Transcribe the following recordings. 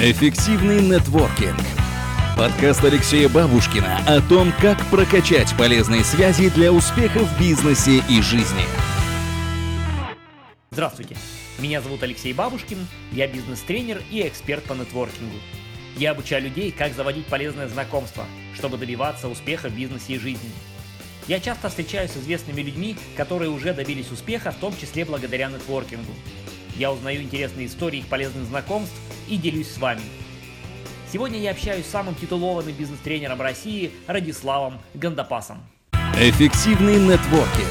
Эффективный нетворкинг. Подкаст Алексея Бабушкина о том, как прокачать полезные связи для успеха в бизнесе и жизни. Здравствуйте, меня зовут Алексей Бабушкин, я бизнес-тренер и эксперт по нетворкингу. Я обучаю людей, как заводить полезное знакомство, чтобы добиваться успеха в бизнесе и жизни. Я часто встречаюсь с известными людьми, которые уже добились успеха, в том числе благодаря нетворкингу. Я узнаю интересные истории их полезных знакомств и делюсь с вами. Сегодня я общаюсь с самым титулованным бизнес-тренером России Радиславом Гандапасом. Эффективный нетворкинг.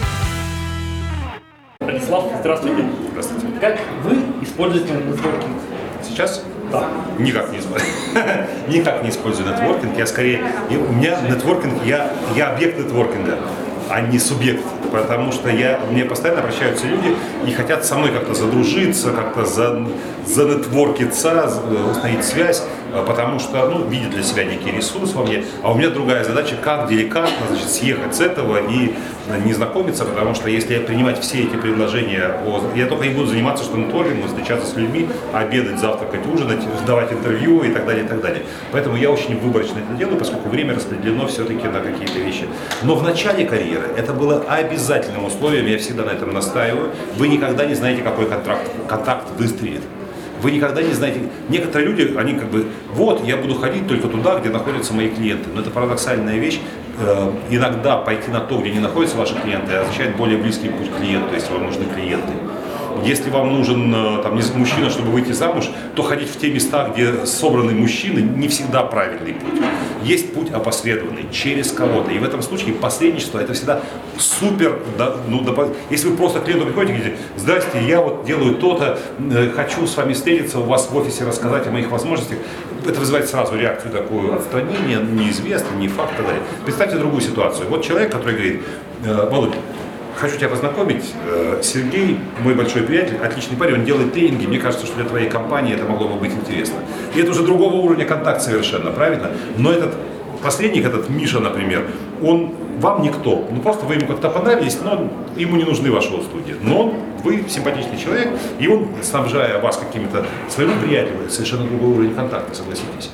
Радислав, здравствуйте. Здравствуйте. Как вы используете нетворкинг? Сейчас? Да. Никак не использую. Никак не использую нетворкинг. Я скорее... У меня нетворкинг, я, я объект нетворкинга, а не субъект. Потому что я, мне постоянно обращаются люди и хотят со мной как-то задружиться, как-то за, занетворкиться, за- установить связь, потому что, ну, видят для себя некий ресурс во мне. А у меня другая задача, как деликатно, значит, съехать с этого и не знакомиться, потому что если принимать все эти предложения, о- я только и буду заниматься, что нетворкингом, встречаться с людьми, обедать, завтракать, ужинать, давать интервью и так далее, и так далее. Поэтому я очень выборочно это делаю, поскольку время распределено все-таки на какие-то вещи. Но в начале карьеры это было обязательным условием, я всегда на этом настаиваю. Вы никогда не знаете, какой контракт, контакт выстрелит. Вы никогда не знаете. Некоторые люди, они как бы, вот, я буду ходить только туда, где находятся мои клиенты. Но это парадоксальная вещь. Э, иногда пойти на то, где не находятся ваши клиенты, означает более близкий путь к клиенту, если вам нужны клиенты. Если вам нужен э, там, мужчина, чтобы выйти замуж, то ходить в те места, где собраны мужчины, не всегда правильный путь. Есть путь опосредованный, через кого-то. И в этом случае посредничество это всегда супер. да, ну, допо- если вы просто клиенту приходите и говорите, здрасте, я вот делаю то-то, э, хочу с вами встретиться, у вас в офисе рассказать о моих возможностях, это вызывает сразу реакцию такую отстранение, неизвестно, не факт. Представьте другую ситуацию. Вот человек, который говорит, «Э, Володя, Хочу тебя познакомить. Э, Сергей, мой большой приятель, отличный парень, он делает тренинги. Мне кажется, что для твоей компании это могло бы быть интересно. И это уже другого уровня контакт совершенно, правильно? Но этот посредник, этот Миша, например, он вам никто. Ну просто вы ему как-то понравились, но ему не нужны ваши услуги. Но вы симпатичный человек, и он, снабжая вас какими-то своими приятелями, совершенно другой уровень контакта, согласитесь.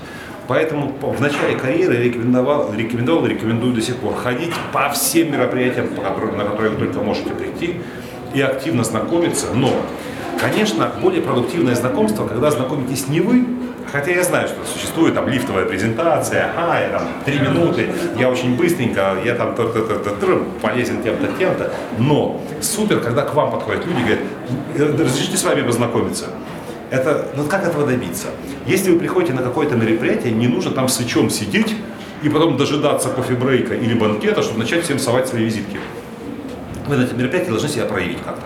Поэтому по- в начале карьеры рекомендовал, рекомендовал рекомендую до сих пор ходить по всем мероприятиям, на которые вы только можете прийти, и активно знакомиться. Но, конечно, более продуктивное знакомство, когда знакомитесь не вы, хотя я знаю, что существует там лифтовая презентация, ага, я там три минуты, я очень быстренько, я там то- то- то- то- то, полезен тем-то, тем-то. Но супер, когда к вам подходят люди и говорят, «Э, разрешите с вами познакомиться. Это, ну как этого добиться? Если вы приходите на какое-то мероприятие, не нужно там свечом сидеть и потом дожидаться кофе-брейка или банкета, чтобы начать всем совать свои визитки. Вы на этом мероприятии должны себя проявить как-то.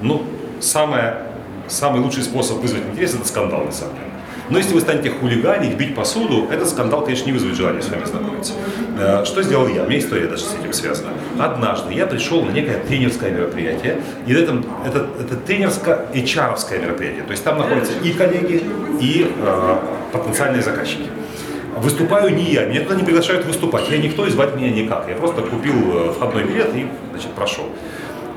Ну, самое, самый лучший способ вызвать интерес – это скандал, на самом деле. Но если вы станете хулиганить, бить посуду, этот скандал, конечно, не вызовет желания с вами знакомиться. Э, Что сделал я? У меня история даже с этим связана. Однажды я пришел на некое тренерское мероприятие, и на этом, это, это тренерско-HR мероприятие. То есть там находятся и коллеги, и э, потенциальные заказчики. Выступаю не я, меня туда не приглашают выступать. Я никто, и звать меня никак. Я просто купил э, входной билет и значит, прошел.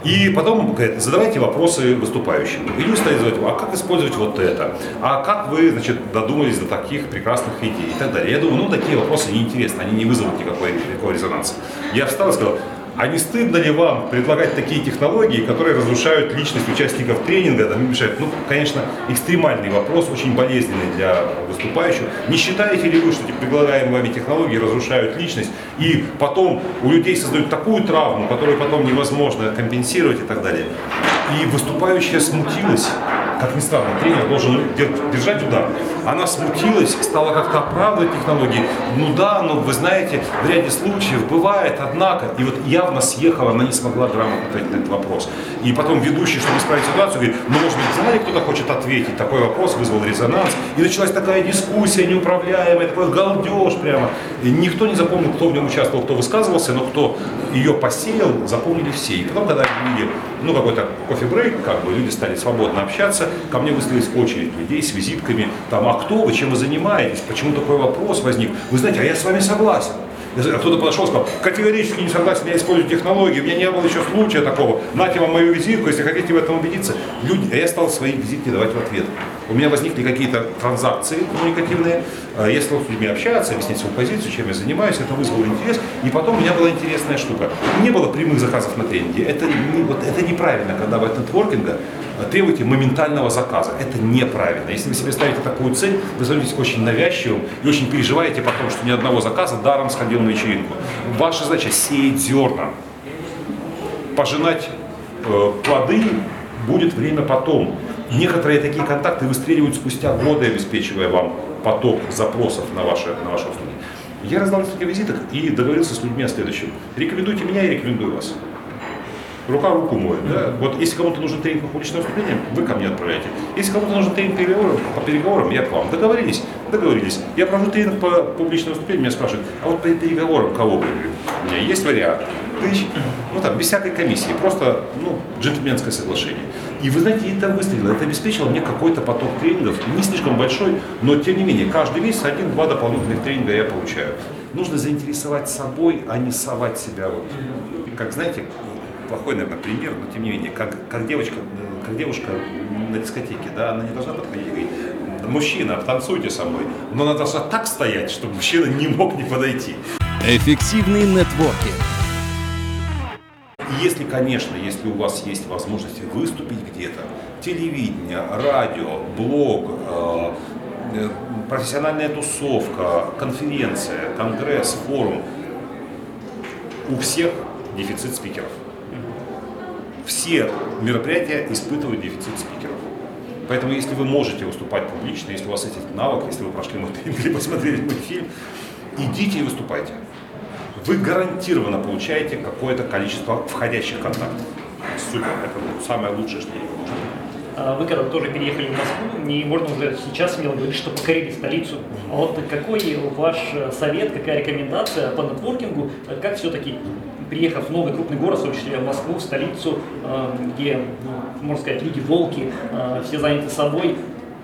И потом говорят, задавайте вопросы выступающим. И люди стали задавать, а как использовать вот это? А как вы, значит, додумались до таких прекрасных идей и так далее. Я думаю, ну такие вопросы неинтересны, они не вызовут никакой, никакого резонанса. Я встал и сказал, а не стыдно ли вам предлагать такие технологии, которые разрушают личность участников тренинга, там, мешают? Ну, конечно, экстремальный вопрос, очень болезненный для выступающего. Не считаете ли вы, что эти предлагаемые вами технологии разрушают личность и потом у людей создают такую травму, которую потом невозможно компенсировать и так далее? И выступающая смутилась. Как ни странно, тренер должен дер- держать удар. Она смутилась, стала как-то оправдывать технологии. Ну да, но вы знаете, в ряде случаев бывает, однако. И вот явно съехала, она не смогла грамотно ответить на этот вопрос. И потом ведущий, чтобы исправить ситуацию, говорит, ну может быть, зале кто-то хочет ответить. Такой вопрос вызвал резонанс. И началась такая дискуссия неуправляемая, такой галдеж прямо. И никто не запомнил, кто в нем участвовал, кто высказывался, но кто ее посеял, запомнили все. И потом, когда люди, ну какой-то кофе-брейк, как бы люди стали свободно общаться, ко мне выстроилась очередь людей с визитками, там, а кто вы, чем вы занимаетесь, почему такой вопрос возник. Вы знаете, а я с вами согласен. А кто-то подошел и сказал, категорически не согласен, я использую технологии, у меня не было еще случая такого, нате вам мою визитку, если хотите в этом убедиться. Люди, а я стал свои визитки давать в ответ. У меня возникли какие-то транзакции коммуникативные, а я стал с людьми общаться, объяснить свою позицию, чем я занимаюсь, это вызвало интерес, и потом у меня была интересная штука. Не было прямых заказов на тренинге, это, не, вот, это неправильно, когда вы от нетворкинга требуете моментального заказа. Это неправильно. Если вы себе ставите такую цель, вы становитесь очень навязчивым и очень переживаете потом, что ни одного заказа даром сходил на вечеринку. Ваша задача сеять зерна, пожинать э, плоды будет время потом. Некоторые такие контакты выстреливают спустя годы, обеспечивая вам поток запросов на ваши, на ваши услуги. Я раздал несколько визиток и договорился с людьми о следующем. Рекомендуйте меня, я рекомендую вас рука руку моет. Да? Вот если кому-то нужен тренинг по публичным выступлениям, вы ко мне отправляете. Если кому-то нужен тренинг по переговорам, по переговорам, я к вам. Договорились? Договорились. Я провожу тренинг по публичным выступлениям, меня спрашивают, а вот по переговорам кого вы? У меня есть вариант. Тысяч, ну там, без всякой комиссии, просто, ну, джентльменское соглашение. И вы знаете, это выстрелило, это обеспечило мне какой-то поток тренингов, не слишком большой, но тем не менее, каждый месяц один-два дополнительных тренинга я получаю. Нужно заинтересовать собой, а не совать себя вот, как знаете, плохой, наверное, пример, но тем не менее, как, как, девочка, как девушка на дискотеке, да, она не должна подходить и говорить, мужчина, танцуйте со мной. Но она должна так стоять, чтобы мужчина не мог не подойти. Эффективный нетворкинг. Если, конечно, если у вас есть возможность выступить где-то, телевидение, радио, блог, э, э профессиональная тусовка, конференция, конгресс, форум, у всех дефицит спикеров все мероприятия испытывают дефицит спикеров. Поэтому, если вы можете выступать публично, если у вас есть навык, если вы прошли тренинг или посмотрели мой фильм, идите и выступайте. Вы гарантированно получаете какое-то количество входящих контактов. Супер, это самое лучшее, что я могу а вы когда тоже переехали в Москву, не можно уже сейчас смело говорить, что покорили столицу. А вот какой ваш совет, какая рекомендация по нетворкингу, как все-таки приехав в новый крупный город, в том числе в Москву, в столицу, э, где, ну, можно сказать, люди волки, э, все заняты собой,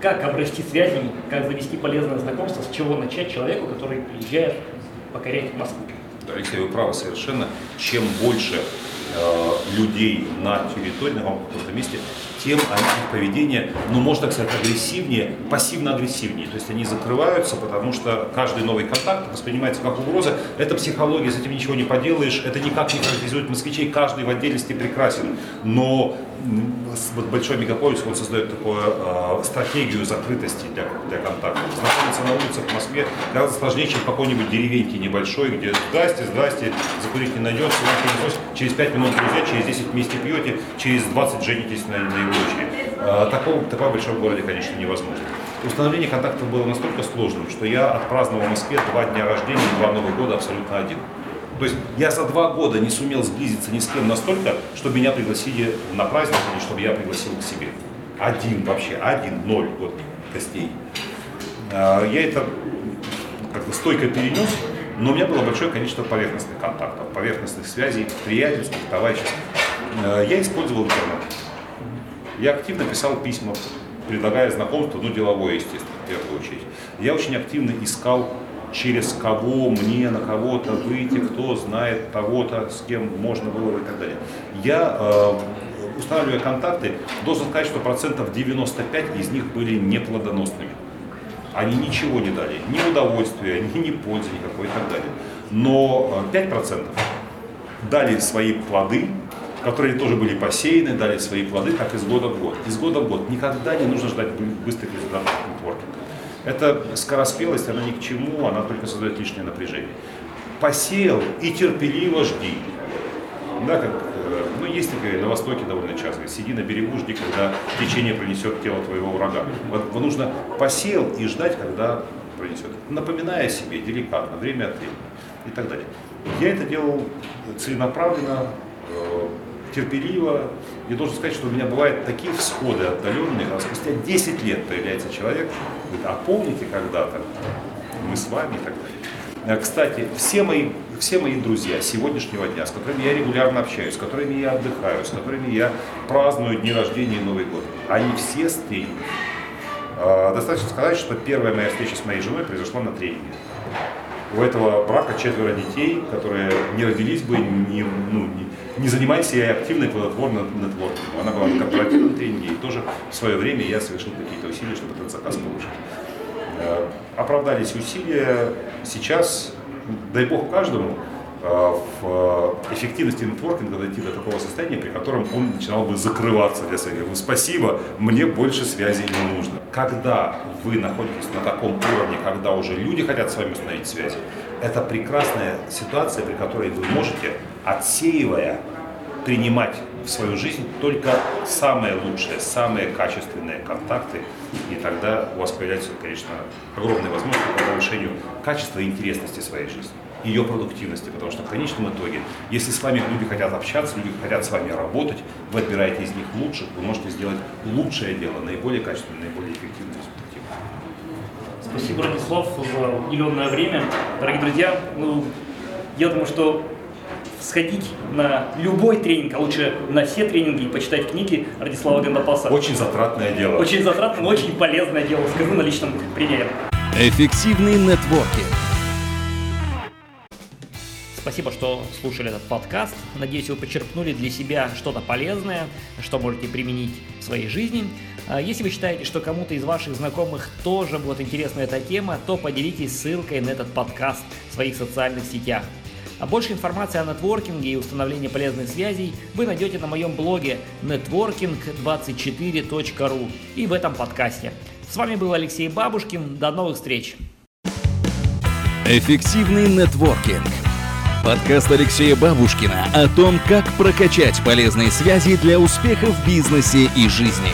как обрасти связи, как завести полезное знакомство, с чего начать человеку, который приезжает покорять Москву. Да, Алексей, вы правы совершенно. Чем больше людей на территории, на каком-то месте, тем их поведение, ну, можно так сказать, агрессивнее, пассивно-агрессивнее. То есть они закрываются, потому что каждый новый контакт воспринимается как угроза. Это психология, с этим ничего не поделаешь, это никак не характеризует москвичей, каждый в отдельности прекрасен. Но вот большой мегаполис он создает такую э, стратегию закрытости для, для контакта. Знакомиться на улицах в Москве гораздо сложнее, чем в какой-нибудь деревеньке небольшой, где здрасте, здрасте, закурить не найдется, через 5 минут друзья, через 10 вместе пьете, через 20 женитесь на, на его дочери. Э, такого, такого в большом городе, конечно, невозможно. Установление контактов было настолько сложным, что я отпраздновал в Москве два дня рождения и два Новых года абсолютно один. То есть я за два года не сумел сблизиться ни с кем настолько, чтобы меня пригласили на праздник или чтобы я пригласил к себе. Один вообще, один, ноль вот, гостей. А, я это как-то стойко перенес, но у меня было большое количество поверхностных контактов, поверхностных связей, приятельских, товарищеских. А, я использовал интернет. Я активно писал письма, предлагая знакомство, ну, деловое, естественно, в первую очередь. Я очень активно искал через кого мне на кого-то выйти, кто знает того-то, с кем можно было бы и так далее. Я, э, устанавливая контакты, должен сказать, что процентов 95 из них были неплодоносными. Они ничего не дали, ни удовольствия, ни, ни пользы никакой и так далее. Но 5% э, дали свои плоды, которые тоже были посеяны, дали свои плоды, как из года в год. Из года в год. Никогда не нужно ждать быстрых результатов нетворкинга. Эта скороспелость, она ни к чему, она только создает лишнее напряжение. Посеял и терпеливо жди. Да, как, ну, есть такое на Востоке довольно часто. Сиди на берегу, жди, когда течение пронесет тело твоего врага. Вот, нужно посеял и ждать, когда пронесет. Напоминая себе деликатно, время от времени и так далее. Я это делал целенаправленно, э, терпеливо. Я должен сказать, что у меня бывают такие всходы отдаленные, а спустя 10 лет появляется человек, говорит, а помните когда-то мы с вами и так далее. Э, кстати, все мои, все мои друзья сегодняшнего дня, с которыми я регулярно общаюсь, с которыми я отдыхаю, с которыми я праздную дни рождения и Новый год, они все с тренингов. Достаточно сказать, что первая моя встреча с моей женой произошла на тренинге. у этого брака четверо детей, которые не родились бы, не, ну, не, не занимались я активной плодотворной нетворкингом. Она была на корпоративном тренинге, и тоже в свое время я совершил какие-то усилия, чтобы этот заказ повышить. Э, оправдались усилия. Сейчас, дай бог каждому, э, в эффективности нетворкинга дойти до такого состояния, при котором он начинал бы закрываться для своих. Говорю, спасибо, мне больше связи не нужно. Когда вы находитесь на таком уровне, когда уже люди хотят с вами установить связи, это прекрасная ситуация, при которой вы можете, отсеивая, принимать в свою жизнь только самые лучшие, самые качественные контакты, и тогда у вас появляется, конечно, огромная возможность по повышению качества и интересности своей жизни, ее продуктивности, потому что в конечном итоге, если с вами люди хотят общаться, люди хотят с вами работать, вы отбираете из них лучших, вы можете сделать лучшее дело, наиболее качественное, наиболее эффективное эффективное. Спасибо, Радислав, за уделенное время. Дорогие друзья, ну, я думаю, что сходить на любой тренинг, а лучше на все тренинги и почитать книги Радислава Гандапаса. Очень затратное дело. Очень затратное, но очень полезное дело. Скажу на личном примере. Эффективный нетворкинг. Спасибо, что слушали этот подкаст. Надеюсь, вы почерпнули для себя что-то полезное, что можете применить в своей жизни. А если вы считаете, что кому-то из ваших знакомых тоже будет интересна эта тема, то поделитесь ссылкой на этот подкаст в своих социальных сетях. А больше информации о нетворкинге и установлении полезных связей вы найдете на моем блоге networking24.ru и в этом подкасте. С вами был Алексей Бабушкин. До новых встреч! Эффективный нетворкинг. Подкаст Алексея Бабушкина о том, как прокачать полезные связи для успеха в бизнесе и жизни.